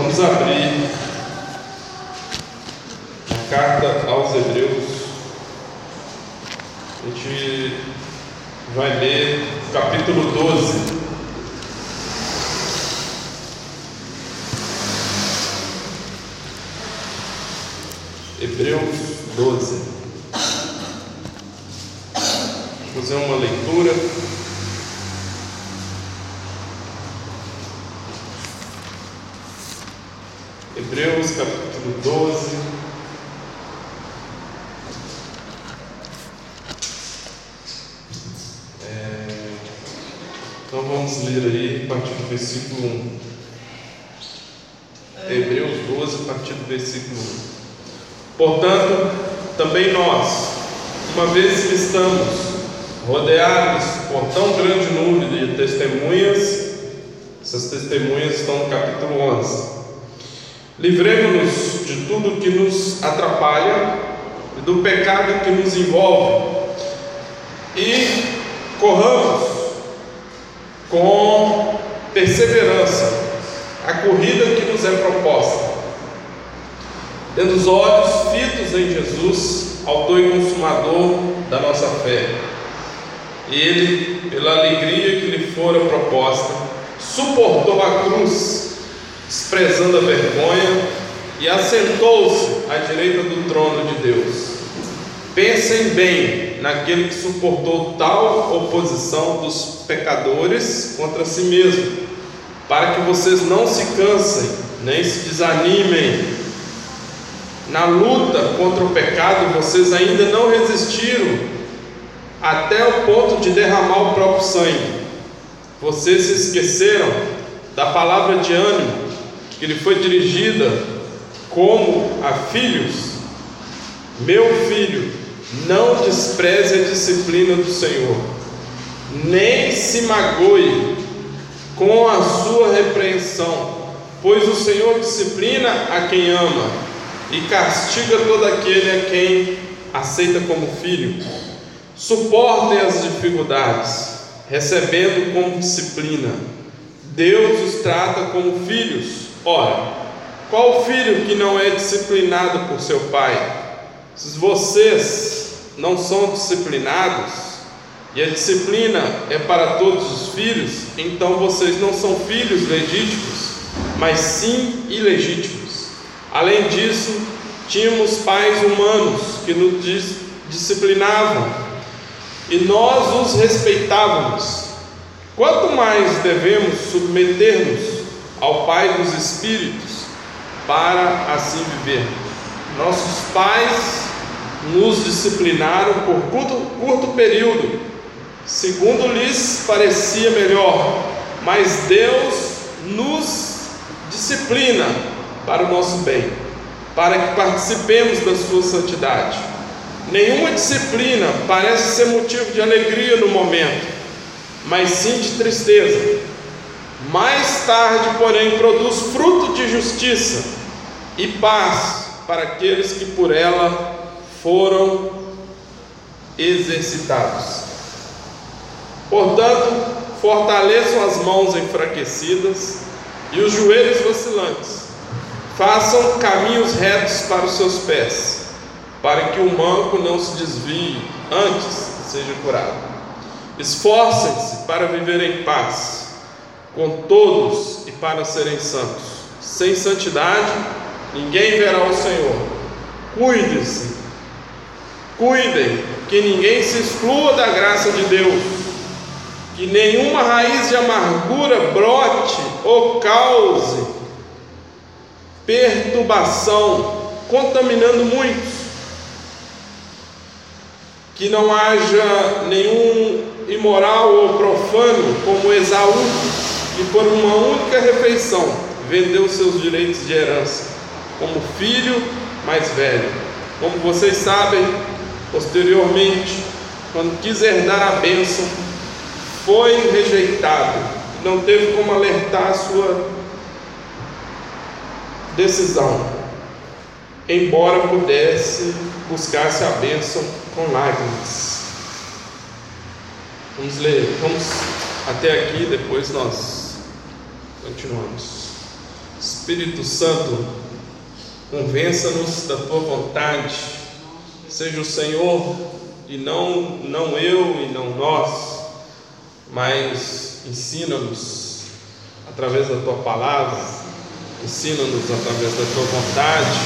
Vamos abrir a carta aos Hebreus. A gente vai ler capítulo 12. Hebreus 12. Vou fazer uma leitura. Hebreus capítulo 12. É, então vamos ler aí a partir do versículo 1. Hebreus 12, a partir do versículo 1. Portanto, também nós, uma vez que estamos rodeados por tão grande número de testemunhas, essas testemunhas estão no capítulo 11. Livremos-nos de tudo que nos atrapalha e do pecado que nos envolve e corramos com perseverança a corrida que nos é proposta, tendo os olhos fitos em Jesus, autor e consumador da nossa fé. E ele, pela alegria que lhe fora proposta, suportou a cruz desprezando a vergonha, e assentou-se à direita do trono de Deus. Pensem bem naquele que suportou tal oposição dos pecadores contra si mesmo, para que vocês não se cansem, nem se desanimem. Na luta contra o pecado, vocês ainda não resistiram até o ponto de derramar o próprio sangue. Vocês se esqueceram da palavra de ânimo que lhe foi dirigida como a filhos: Meu filho, não despreze a disciplina do Senhor, nem se magoe com a sua repreensão, pois o Senhor disciplina a quem ama e castiga todo aquele a quem aceita como filho. Suportem as dificuldades, recebendo como disciplina. Deus os trata como filhos Ora, qual filho que não é disciplinado por seu pai? Se vocês não são disciplinados, e a disciplina é para todos os filhos, então vocês não são filhos legítimos, mas sim ilegítimos. Além disso, tínhamos pais humanos que nos disciplinavam e nós os respeitávamos. Quanto mais devemos submeter-nos ao Pai dos Espíritos, para assim viver. Nossos pais nos disciplinaram por curto, curto período, segundo lhes parecia melhor, mas Deus nos disciplina para o nosso bem, para que participemos da sua santidade. Nenhuma disciplina parece ser motivo de alegria no momento, mas sim de tristeza mais tarde, porém, produz fruto de justiça e paz para aqueles que por ela foram exercitados. Portanto, fortaleçam as mãos enfraquecidas e os joelhos vacilantes. Façam caminhos retos para os seus pés, para que o manco não se desvie, antes seja curado. Esforcem-se para viver em paz com todos e para serem santos. Sem santidade, ninguém verá o Senhor. Cuide-se, cuidem, que ninguém se exclua da graça de Deus, que nenhuma raiz de amargura brote ou cause perturbação, contaminando muitos. Que não haja nenhum imoral ou profano como Esaú, e por uma única refeição vendeu seus direitos de herança, como filho mais velho. Como vocês sabem, posteriormente, quando quis herdar a bênção, foi rejeitado, não teve como alertar a sua decisão, embora pudesse buscar-se a bênção com lágrimas. Vamos ler, vamos até aqui, depois nós Continuamos. Espírito Santo, convença-nos da tua vontade. Seja o Senhor e não não eu e não nós, mas ensina-nos através da tua palavra, ensina-nos através da tua vontade,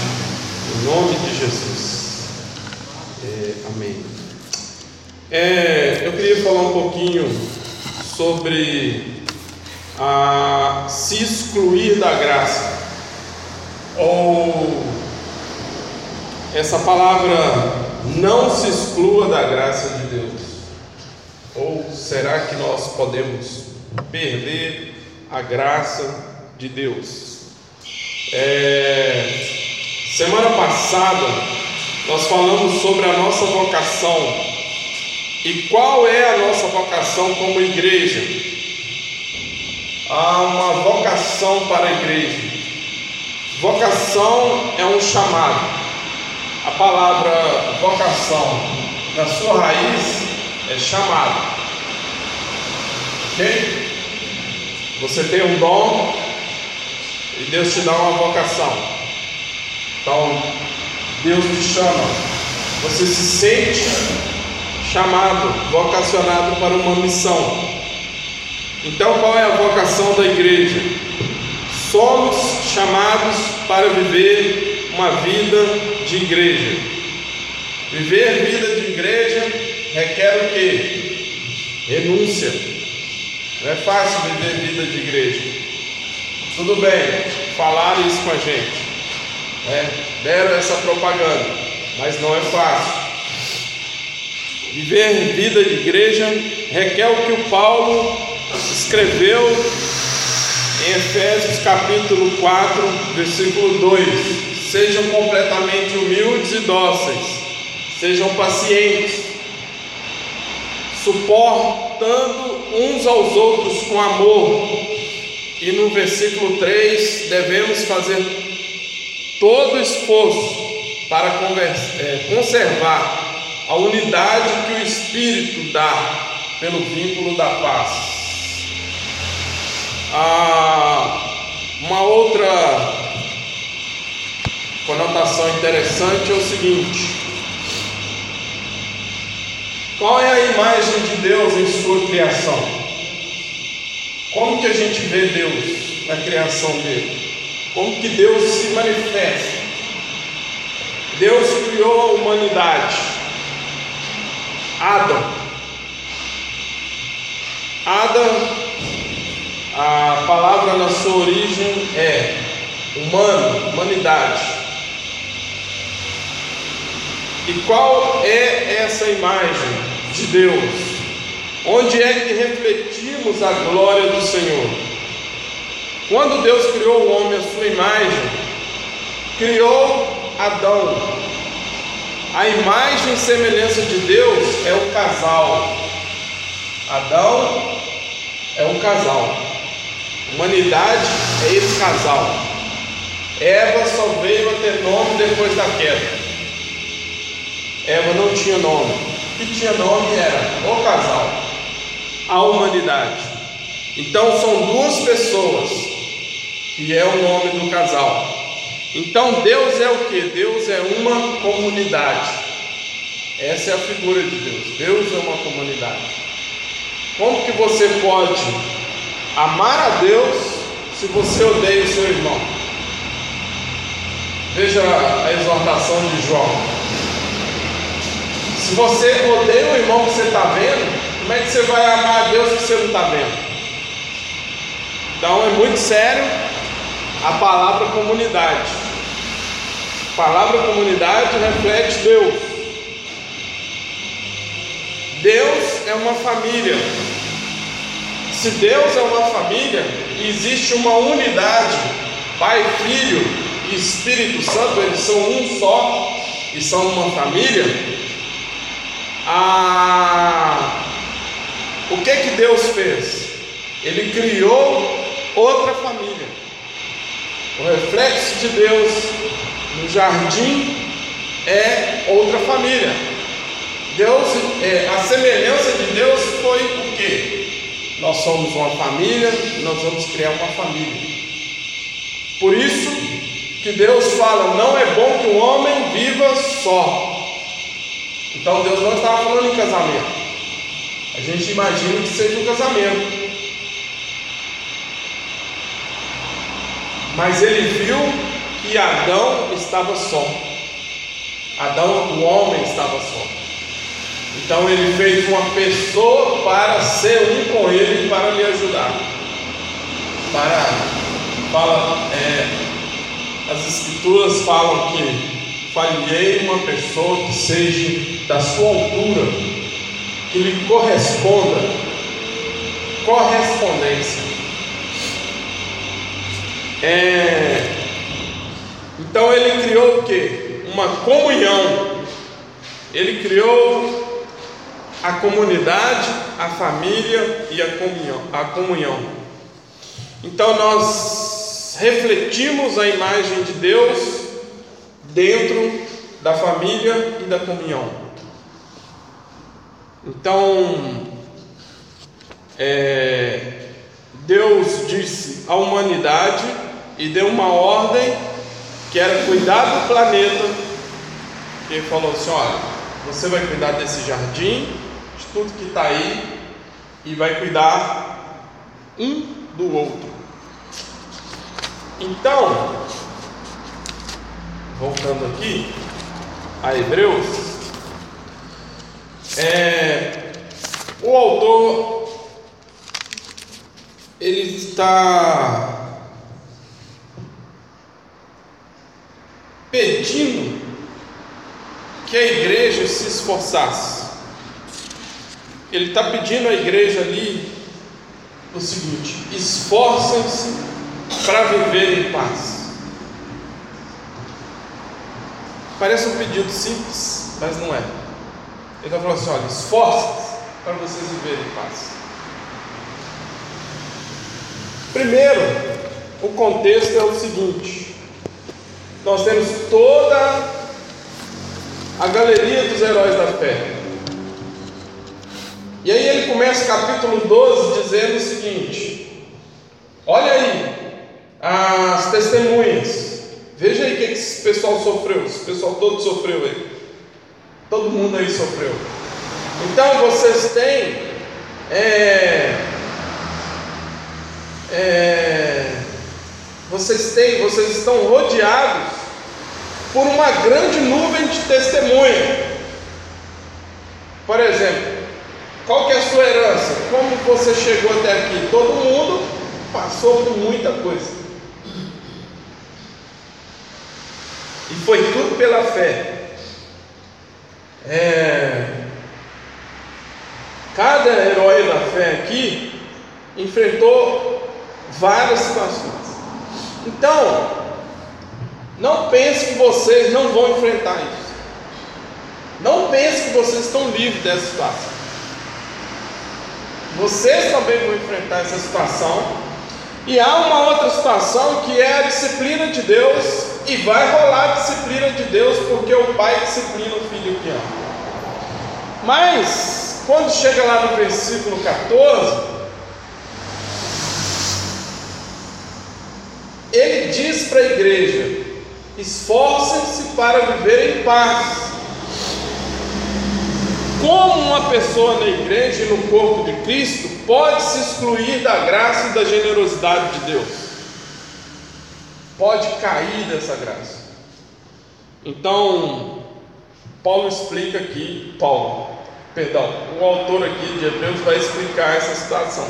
em nome de Jesus. É, amém. É, eu queria falar um pouquinho sobre a se excluir da graça, ou essa palavra não se exclua da graça de Deus, ou será que nós podemos perder a graça de Deus? É, semana passada nós falamos sobre a nossa vocação e qual é a nossa vocação como igreja? Há uma vocação para a igreja. Vocação é um chamado. A palavra vocação, na sua raiz, é chamado. Ok? Você tem um dom e Deus te dá uma vocação. Então, Deus te chama. Você se sente chamado, vocacionado para uma missão. Então, qual é a vocação da igreja? Somos chamados para viver uma vida de igreja. Viver vida de igreja requer o que? Renúncia. Não é fácil viver vida de igreja. Tudo bem, falaram isso com a gente, né? deram essa propaganda, mas não é fácil. Viver vida de igreja requer o que o Paulo escreveu em Efésios capítulo 4, versículo 2: Sejam completamente humildes e dóceis, sejam pacientes, suportando uns aos outros com amor. E no versículo 3, devemos fazer todo esforço para é, conservar a unidade que o Espírito dá pelo vínculo da paz. Uma outra conotação interessante é o seguinte: qual é a imagem de Deus em sua criação? Como que a gente vê Deus na criação dele? Como que Deus se manifesta? Deus criou a humanidade Adam. Adam, a palavra na sua origem é humano, humanidade. E qual é essa imagem de Deus? Onde é que refletimos a glória do Senhor? Quando Deus criou o homem à sua imagem, criou Adão, a imagem e semelhança de Deus é o casal. Adão é um casal. Humanidade é esse casal. Eva só veio a ter nome depois da queda. Eva não tinha nome. O que tinha nome era o casal, a humanidade. Então são duas pessoas que é o nome do casal. Então Deus é o que? Deus é uma comunidade. Essa é a figura de Deus. Deus é uma comunidade. Como que você pode amar a Deus se você odeia o seu irmão? Veja a exortação de João. Se você odeia o irmão que você está vendo, como é que você vai amar a Deus que você não está vendo? Então é muito sério a palavra comunidade. A palavra comunidade reflete Deus. Deus é uma família. Se Deus é uma família existe uma unidade, Pai, Filho e Espírito Santo, eles são um só e são uma família. Ah, o que que Deus fez? Ele criou outra família. O reflexo de Deus no jardim é outra família. Deus, é, a semelhança de Deus foi o que? Nós somos uma família, nós vamos criar uma família. Por isso que Deus fala: não é bom que o homem viva só. Então Deus não estava falando em casamento. A gente imagina que seja um casamento. Mas ele viu que Adão estava só. Adão, o homem, estava só. Então ele fez uma pessoa para ser um com ele, para lhe ajudar. Para, fala, é, as escrituras falam que falhei uma pessoa que seja da sua altura, que lhe corresponda, correspondência. É, então ele criou o que? Uma comunhão. Ele criou a comunidade, a família e a comunhão. A comunhão. Então nós refletimos a imagem de Deus dentro da família e da comunhão. Então, é, Deus disse à humanidade e deu uma ordem que era cuidar do planeta. Ele falou assim: olha, você vai cuidar desse jardim, tudo que está aí, e vai cuidar um do outro. Então, voltando aqui a Hebreus, é, o autor ele está pedindo que a igreja se esforçasse. Ele está pedindo à igreja ali o seguinte: esforcem-se para viver em paz. Parece um pedido simples, mas não é. Ele está falando assim: olha, esforcem-se para vocês viverem em paz. Primeiro, o contexto é o seguinte: nós temos toda a galeria dos heróis da fé. E aí ele começa o capítulo 12 dizendo o seguinte: olha aí, as testemunhas. Veja aí o que esse pessoal sofreu. Esse pessoal todo sofreu aí. Todo mundo aí sofreu. Então vocês têm é, é, vocês têm, vocês estão rodeados por uma grande nuvem de testemunha. Por exemplo, qual que é a sua herança? Como você chegou até aqui? Todo mundo passou por muita coisa. E foi tudo pela fé. É, cada herói da fé aqui enfrentou várias situações. Então, não pense que vocês não vão enfrentar isso. Não pense que vocês estão livres dessa situação. Vocês também vão enfrentar essa situação. E há uma outra situação que é a disciplina de Deus. E vai rolar a disciplina de Deus, porque o pai disciplina o filho que ama. Mas, quando chega lá no versículo 14, ele diz para a igreja: esforcem-se para viver em paz. Como uma pessoa na igreja e no corpo de Cristo pode se excluir da graça e da generosidade de Deus? Pode cair dessa graça. Então, Paulo explica aqui, Paulo, perdão, o autor aqui de Hebreus vai explicar essa situação.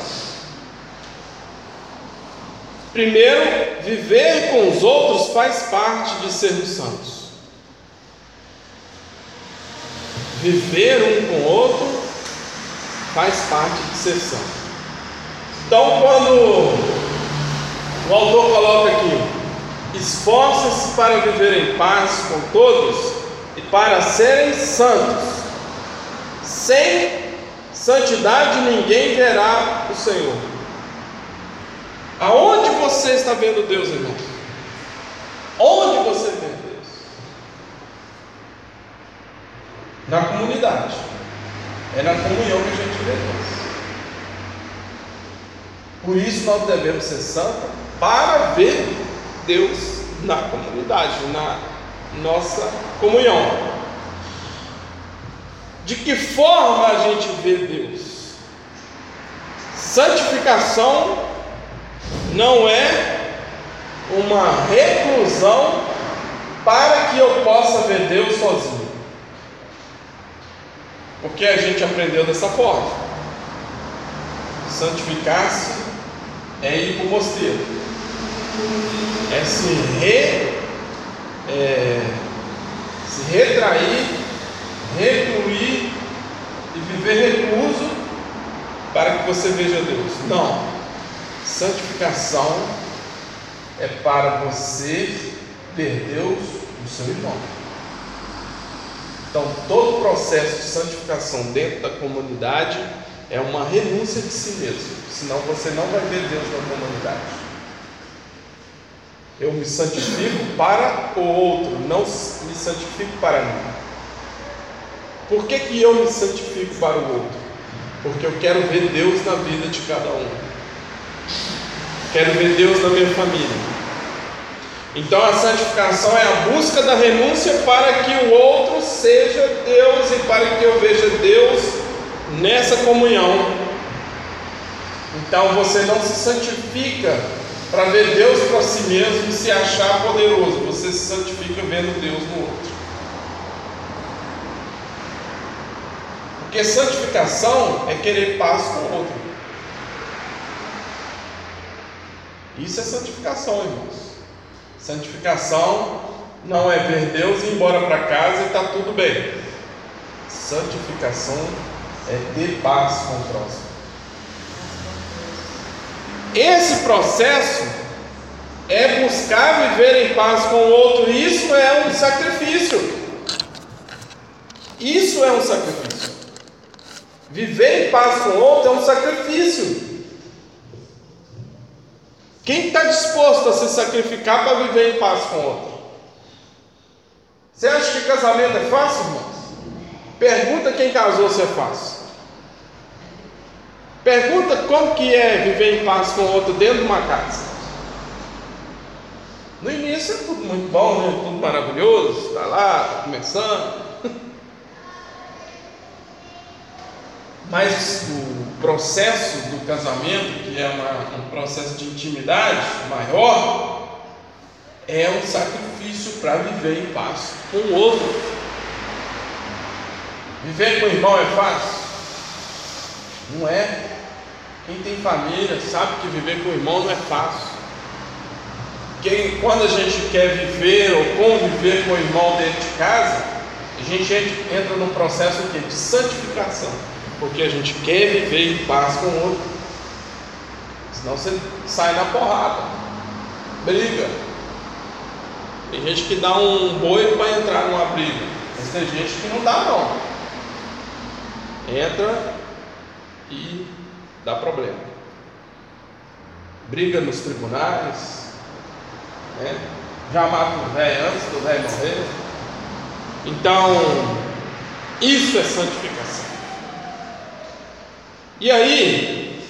Primeiro, viver com os outros faz parte de sermos santos. Viver um com o outro faz parte de ser santo. Então, quando o autor coloca aqui, esforça-se para viver em paz com todos e para serem santos. Sem santidade ninguém verá o Senhor. Aonde você está vendo Deus, irmão? Onde você vê Deus? Na comunidade. É na comunhão que a gente vê Deus. Por isso nós devemos ser santos para ver Deus na comunidade, na nossa comunhão. De que forma a gente vê Deus? Santificação não é uma reclusão para que eu possa ver Deus sozinho. Porque a gente aprendeu dessa forma. Santificar-se é ir para o mosteiro, é se, re, é, se retrair, recluir e viver recluso para que você veja Deus. Não. Santificação é para você ver Deus no seu irmão. Então, todo o processo de santificação dentro da comunidade é uma renúncia de si mesmo, senão você não vai ver Deus na comunidade. Eu me santifico para o outro, não me santifico para mim. Por que, que eu me santifico para o outro? Porque eu quero ver Deus na vida de cada um. Quero ver Deus na minha família. Então a santificação é a busca da renúncia para que o outro seja Deus e para que eu veja Deus nessa comunhão. Então você não se santifica para ver Deus para si mesmo e se achar poderoso, você se santifica vendo Deus no outro. Porque santificação é querer paz com o outro. Isso é santificação, irmãos. Santificação não é ver Deus e ir embora para casa e está tudo bem. Santificação é ter paz com o próximo. Esse processo é buscar viver em paz com o outro. Isso é um sacrifício. Isso é um sacrifício. Viver em paz com o outro é um sacrifício. Quem está disposto a se sacrificar para viver em paz com o outro? Você acha que casamento é fácil, irmãos? Pergunta quem casou se é fácil. Pergunta como que é viver em paz com o outro dentro de uma casa. No início é tudo muito bom, né? tudo maravilhoso, está lá, está começando. Mas o processo do casamento, que é uma, um processo de intimidade maior, é um sacrifício para viver em paz com o outro. Viver com o irmão é fácil? Não é. Quem tem família sabe que viver com o irmão não é fácil. Quem, quando a gente quer viver ou conviver com o irmão dentro de casa, a gente entra num processo de santificação porque a gente quer viver em paz com o outro. Senão você sai na porrada, briga. Tem gente que dá um boi para entrar numa briga, mas tem gente que não dá não. Entra e dá problema. Briga nos tribunais, né? já mata o velho antes do velho morrer. Então, isso é santificação. E aí,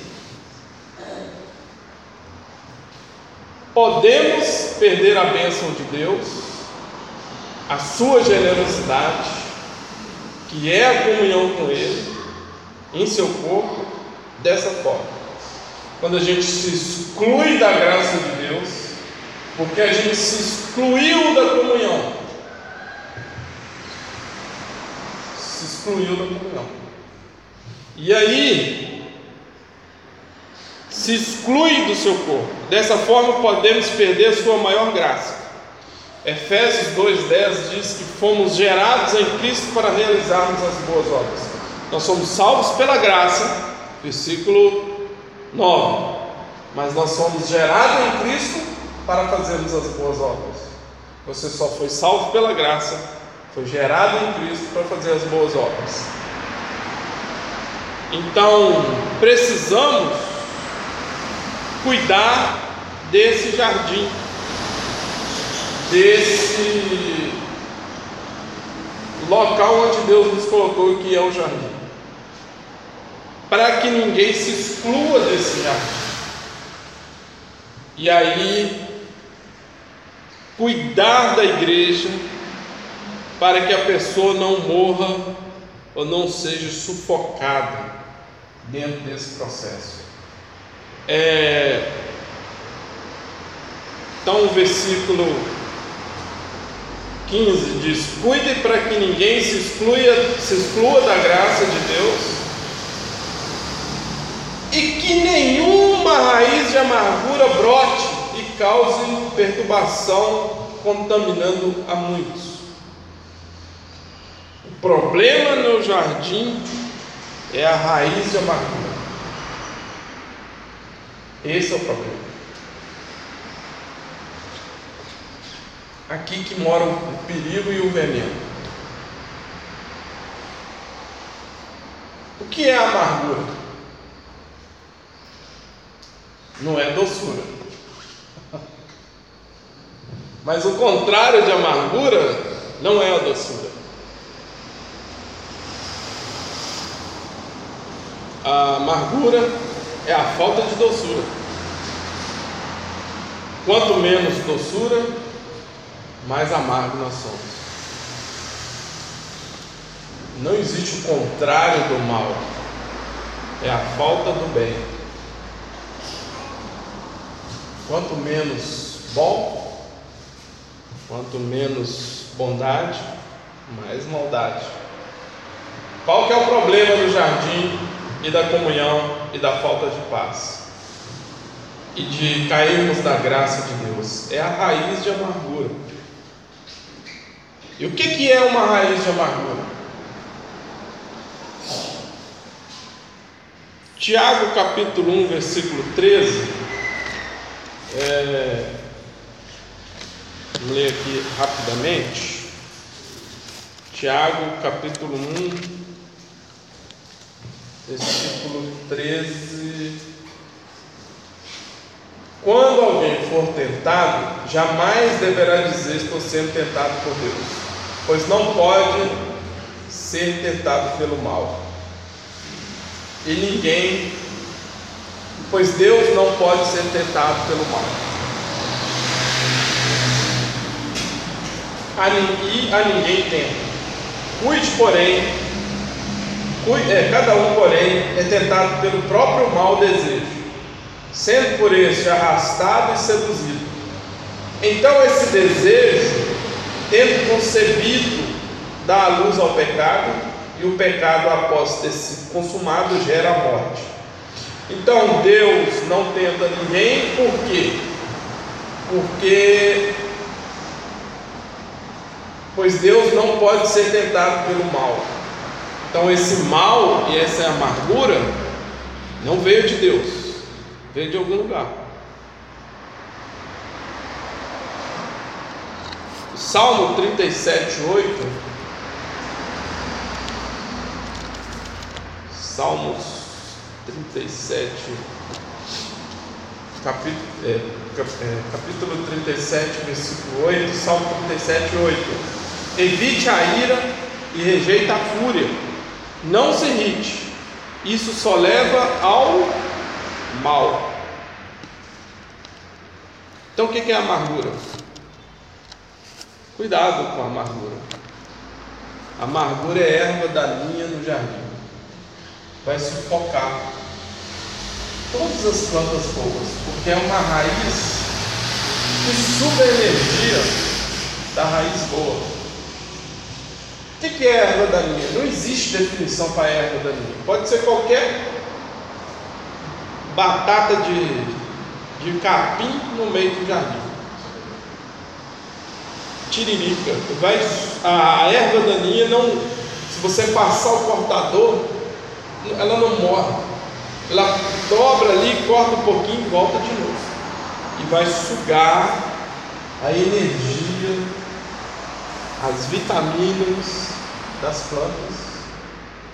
podemos perder a bênção de Deus, a sua generosidade, que é a comunhão com Ele, em seu corpo, dessa forma. Quando a gente se exclui da graça de Deus, porque a gente se excluiu da comunhão. Se excluiu da comunhão. E aí se exclui do seu corpo. Dessa forma podemos perder sua maior graça. Efésios 2:10 diz que fomos gerados em Cristo para realizarmos as boas obras. Nós somos salvos pela graça, versículo 9. Mas nós somos gerados em Cristo para fazermos as boas obras. Você só foi salvo pela graça, foi gerado em Cristo para fazer as boas obras. Então, precisamos cuidar desse jardim, desse local onde Deus nos colocou, que é o jardim, para que ninguém se exclua desse jardim. E aí, cuidar da igreja para que a pessoa não morra ou não seja sufocada dentro desse processo. É, então, o versículo 15 diz: Cuide para que ninguém se exclua, se exclua da graça de Deus e que nenhuma raiz de amargura brote e cause perturbação, contaminando a muitos. O problema no jardim é a raiz de amargura. Esse é o problema. Aqui que mora o perigo e o veneno. O que é amargura? Não é doçura. Mas o contrário de amargura não é a doçura. A amargura é a falta de doçura. Quanto menos doçura, mais amargo nós somos. Não existe o contrário do mal, é a falta do bem. Quanto menos bom, quanto menos bondade, mais maldade. Qual que é o problema do jardim e da comunhão e da falta de paz? E de cairmos da graça de Deus? É a raiz de amargura. E o que, que é uma raiz de amargura? Tiago capítulo 1, versículo 13. É, vamos ler aqui rapidamente. Tiago capítulo 1, versículo 13. Quando alguém for tentado, jamais deverá dizer estou sendo tentado por Deus pois não pode ser tentado pelo mal. E ninguém, pois Deus não pode ser tentado pelo mal. A, e a ninguém tenta. Cuide, porém, cada um, porém, é tentado pelo próprio mau desejo, sendo por este arrastado e seduzido. Então, esse desejo tendo concebido, dá a luz ao pecado, e o pecado, após ter sido consumado, gera a morte. Então Deus não tenta ninguém, por quê? Porque pois Deus não pode ser tentado pelo mal. Então esse mal e essa amargura não veio de Deus, veio de algum lugar. Salmo 37, 8. Salmos 37, capítulo, é, é, capítulo 37, versículo 8. Salmo 37, 8. Evite a ira e rejeita a fúria. Não se irrite, isso só leva ao mal. Então o que é amargura? Cuidado com a amargura. A amargura é erva daninha no jardim. Vai sufocar todas as plantas boas, porque é uma raiz que suga a energia da raiz boa. O que é erva daninha? Não existe definição para erva daninha. Pode ser qualquer batata de, de capim no meio do jardim tiririca. Vai, a erva daninha não, se você passar o cortador, ela não morre. Ela dobra ali, corta um pouquinho e volta de novo. E vai sugar a energia, as vitaminas das plantas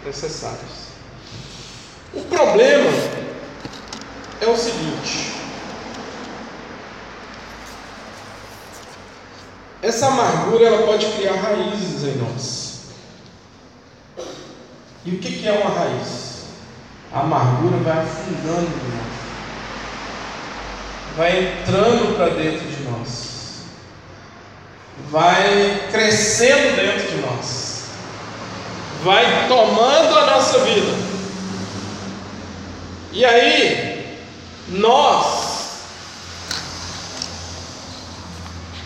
necessárias. O problema é o seguinte: Essa amargura ela pode criar raízes em nós. E o que é uma raiz? A amargura vai afundando em nós, vai entrando para dentro de nós. Vai crescendo dentro de nós, vai tomando a nossa vida. E aí, nós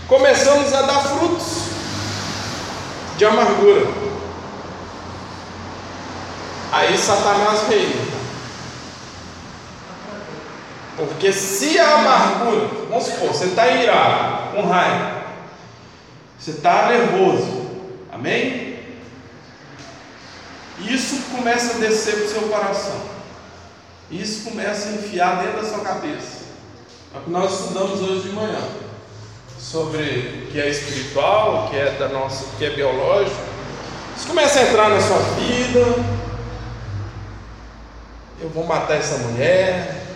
começamos a dar frutos de amargura. Aí Satanás reina. Porque se a amargura, vamos supor, você está irado, com raiva, você está nervoso, amém? Isso começa a descer para o seu coração, isso começa a enfiar dentro da sua cabeça. É o que nós estudamos hoje de manhã, sobre o que é espiritual, o que é da nossa, o que é biológico. Isso começa a entrar na sua vida. Eu vou matar essa mulher,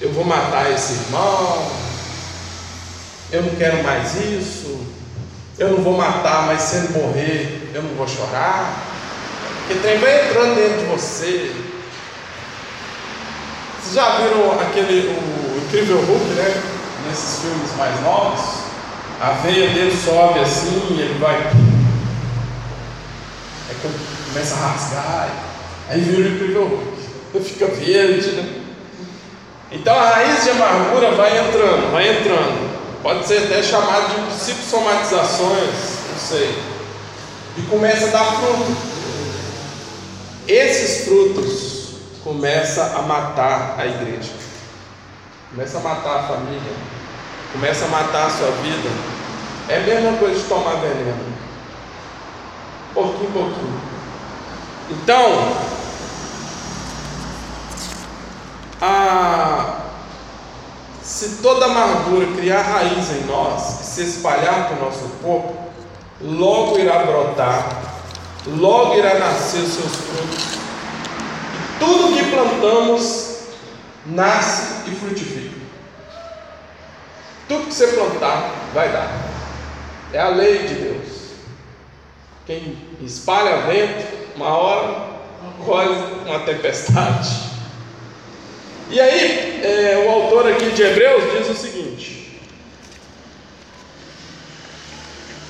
eu vou matar esse irmão, eu não quero mais isso, eu não vou matar, mas se ele morrer, eu não vou chorar. Porque trem vai entrando dentro de você. Vocês já viram aquele o Incrível Hulk, né? Nesses filmes mais novos, a veia dele sobe assim, ele vai. Aí começa a rasgar, aí vira o Incrível Hulk, fica verde, né? Então a raiz de amargura vai entrando, vai entrando. Pode ser até chamado de psicossomatizações, não sei. E começa a dar fruto. Esses frutos começam a matar a igreja. Começa a matar a família. Começa a matar a sua vida. É a mesma coisa de tomar veneno. Pouquinho, pouquinho. Então, a, se toda amargura criar raiz em nós e se espalhar o nosso corpo, logo irá brotar, logo irá nascer os seus frutos. E tudo que plantamos nasce e frutifica. Tudo que você plantar vai dar. É a lei de Deus. Quem espalha vento, uma hora colhe uma tempestade. E aí, é, o autor aqui de Hebreus diz o seguinte: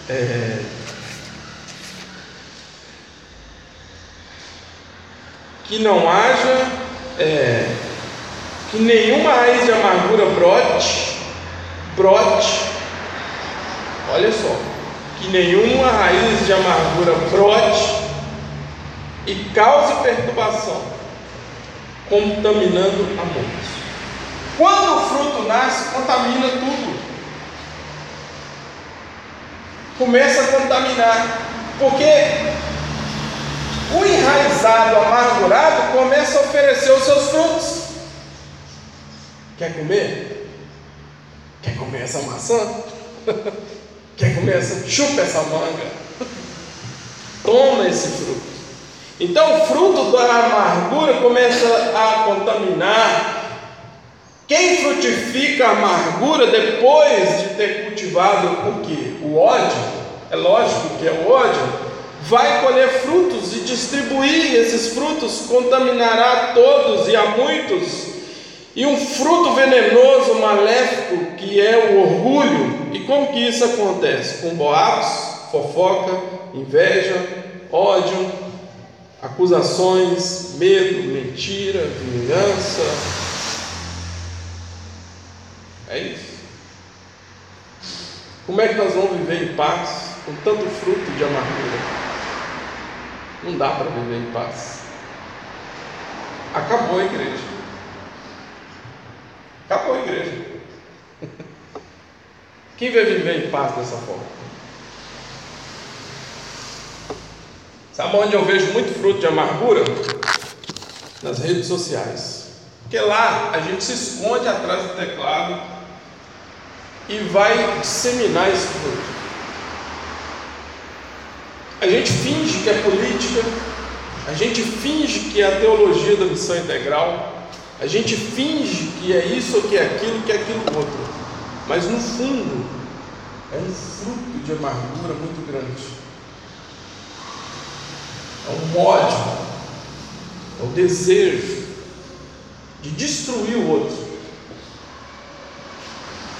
é, que não haja, é, que nenhuma raiz de amargura brote, brote, olha só, que nenhuma raiz de amargura brote e cause perturbação contaminando a muitos. Quando o fruto nasce, contamina tudo. Começa a contaminar, porque o enraizado, amargurado, começa a oferecer os seus frutos. Quer comer? Quer comer essa maçã? Quer comer essa? Chupa essa manga. Toma esse fruto. Então o fruto da amargura começa a contaminar. Quem frutifica a amargura depois de ter cultivado o que? O ódio, é lógico que é o ódio, vai colher frutos e distribuir esses frutos, contaminará a todos e a muitos. E um fruto venenoso, maléfico, que é o orgulho. E como que isso acontece? Com boatos, fofoca, inveja, ódio, acusações, medo, mentira, vingança. É isso. Como é que nós vamos viver em paz com tanto fruto de amargura? Não dá para viver em paz. Acabou a igreja. Acabou a igreja. Quem vai viver em paz dessa forma? Sabe onde eu vejo muito fruto de amargura? Nas redes sociais. Porque lá a gente se esconde atrás do teclado e vai disseminar esse fruto. A gente finge que é política, a gente finge que é a teologia da missão integral, a gente finge que é isso que é aquilo, que é aquilo outro. Mas no fundo é um fruto de amargura muito grande é um ódio, é o desejo de destruir o outro.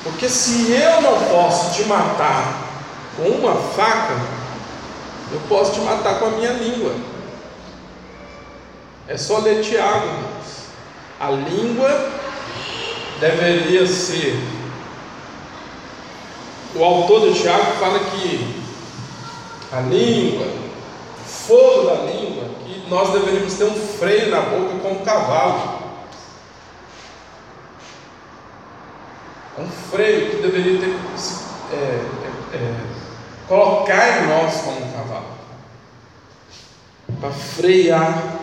Porque se eu não posso te matar Com uma faca, eu posso te matar com a minha língua. É só ler Tiago. A língua deveria ser. O autor de Tiago fala que a língua, fogo da língua, que nós deveríamos ter um freio na boca como cavalo. É um freio que deveria ter é, é, é, colocar em nós como um cavalo para frear,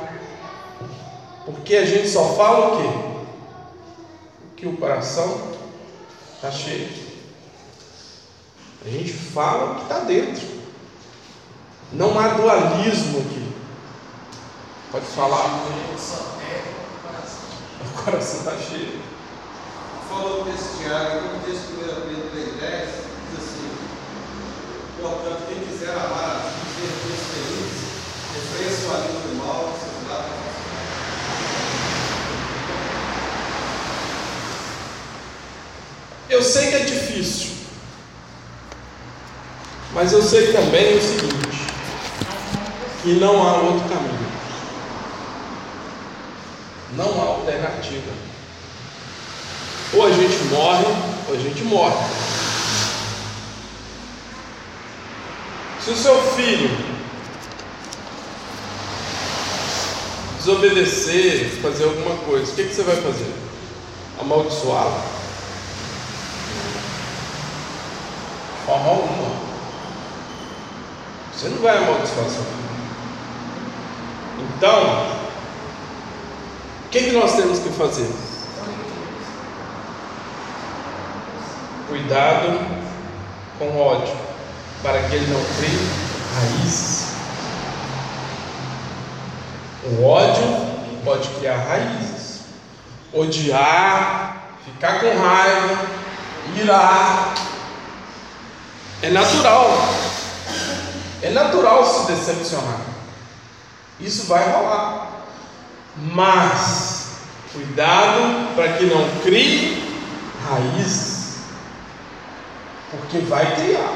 porque a gente só fala o quê? O que o coração está cheio. A gente fala o que está dentro. Não há dualismo aqui. Pode falar. O coração está cheio. Falou o texto de Tiago, no texto de 1 Pedro 3,10, diz assim: Portanto, quem quiser amar a ser feliz, refreia sua língua do mal, seus lábios Eu sei que é difícil, mas eu sei também o seguinte: que não há outro caminho, não há alternativa. Ou a gente morre, ou a gente morre. Se o seu filho desobedecer, fazer alguma coisa, o que, que você vai fazer? Amaldiçoá-lo? Forma alguma. Você não vai amaldiçoar seu filho. Então, o que, que nós temos que fazer? Cuidado com o ódio, para que ele não crie raízes. O ódio pode criar raízes. Odiar, ficar com raiva, irar. É natural. É natural se decepcionar. Isso vai rolar. Mas, cuidado para que não crie raízes. Porque vai criar.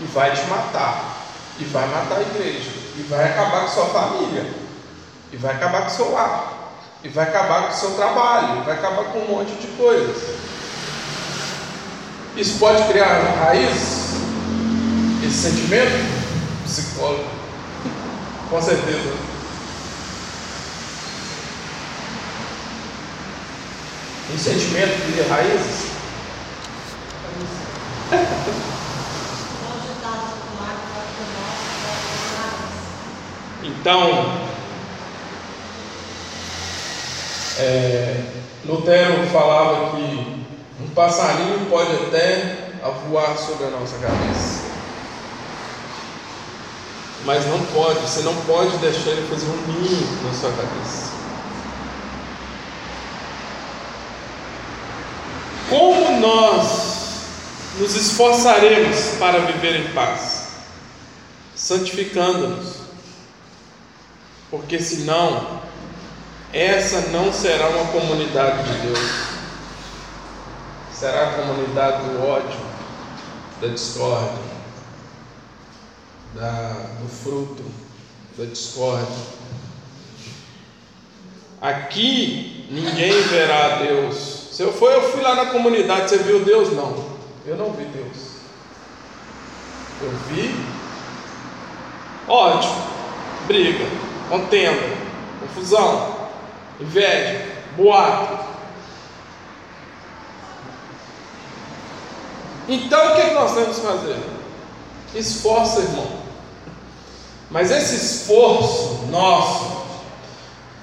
E vai te matar. E vai matar a igreja. E vai acabar com sua família. E vai acabar com seu lar. E vai acabar com seu trabalho. E vai acabar com um monte de coisas. Isso pode criar raízes? Esse sentimento? Psicólogo. Com certeza. Um sentimento cria raízes? Então, é, Lutero falava que um passarinho pode até voar sobre a nossa cabeça. Mas não pode, você não pode deixar ele fazer um ninho na sua cabeça. Como nós nos esforçaremos para viver em paz? Santificando-nos. Porque senão, essa não será uma comunidade de Deus. Será a comunidade do ódio, da discórdia, da, do fruto da discórdia. Aqui ninguém verá Deus. Se eu for, eu fui lá na comunidade, você viu Deus? Não, eu não vi Deus. Eu vi ódio, briga, contenda, confusão, inveja, boato. Então o que, é que nós temos que fazer? Esforça, irmão. Mas esse esforço nosso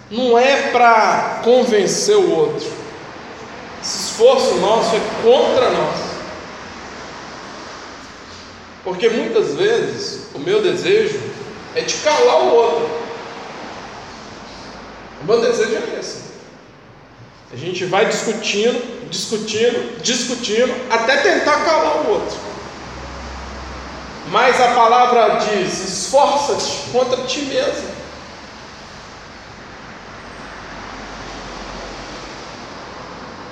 não é para convencer o outro. Esse esforço nosso é contra nós. Porque muitas vezes o meu desejo é de calar o outro. O meu desejo é esse. A gente vai discutindo, discutindo, discutindo, até tentar calar o outro. Mas a palavra diz: esforça-te contra ti mesmo.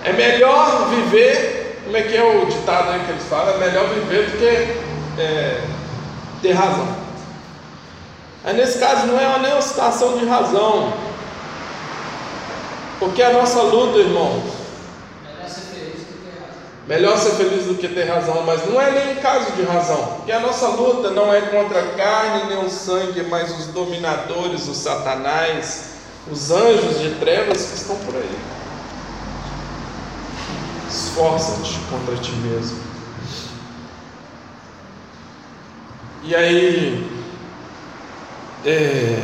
É melhor viver, como é que é o ditado aí que eles falam? É melhor viver do que é, ter razão. Aí nesse caso não é nem uma situação de razão, porque a nossa luta, irmãos, melhor ser feliz do que ter razão, mas não é nem um caso de razão, porque a nossa luta não é contra a carne nem o sangue, mas os dominadores, os satanás, os anjos de trevas que estão por aí. Esforça-te contra ti mesmo. E aí, é,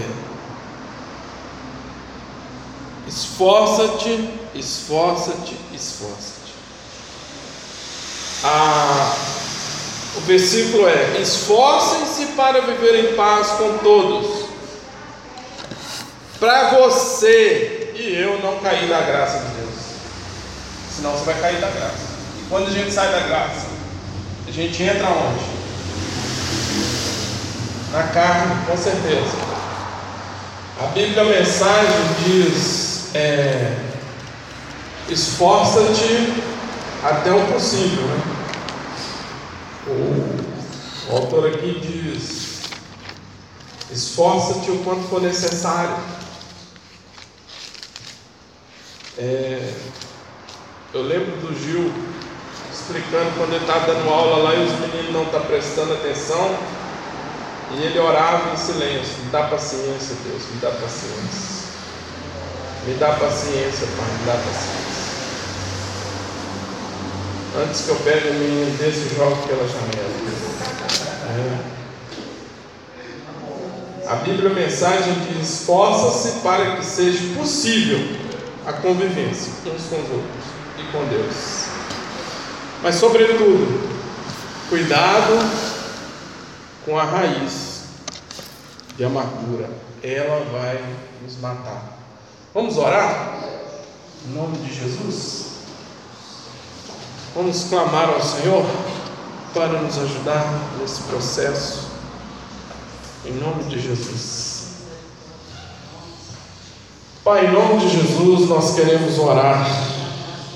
esforça-te, esforça-te, esforça-te. O versículo é: esforcem-se para viver em paz com todos, para você e eu não cair da graça de Deus, senão você vai cair da graça. E quando a gente sai da graça, a gente entra onde? na carne, com certeza. A Bíblia a mensagem diz: é, esforça-te até o possível. Né? O, autor aqui diz: esforça-te o quanto for necessário. É, eu lembro do Gil explicando quando ele estava dando aula lá e os meninos não estão tá prestando atenção. E ele orava em silêncio: Me dá paciência, Deus, me dá paciência. Me dá paciência, Pai, me dá paciência. Antes que eu pegue o menino desse e jogue pela janela. É. A Bíblia mensagem diz: esforça-se para que seja possível a convivência uns com os outros e com Deus. Mas, sobretudo, cuidado com a raiz de amargura. Ela vai nos matar. Vamos orar? Em nome de Jesus? Vamos clamar ao Senhor para nos ajudar nesse processo. Em nome de Jesus. Pai, em nome de Jesus, nós queremos orar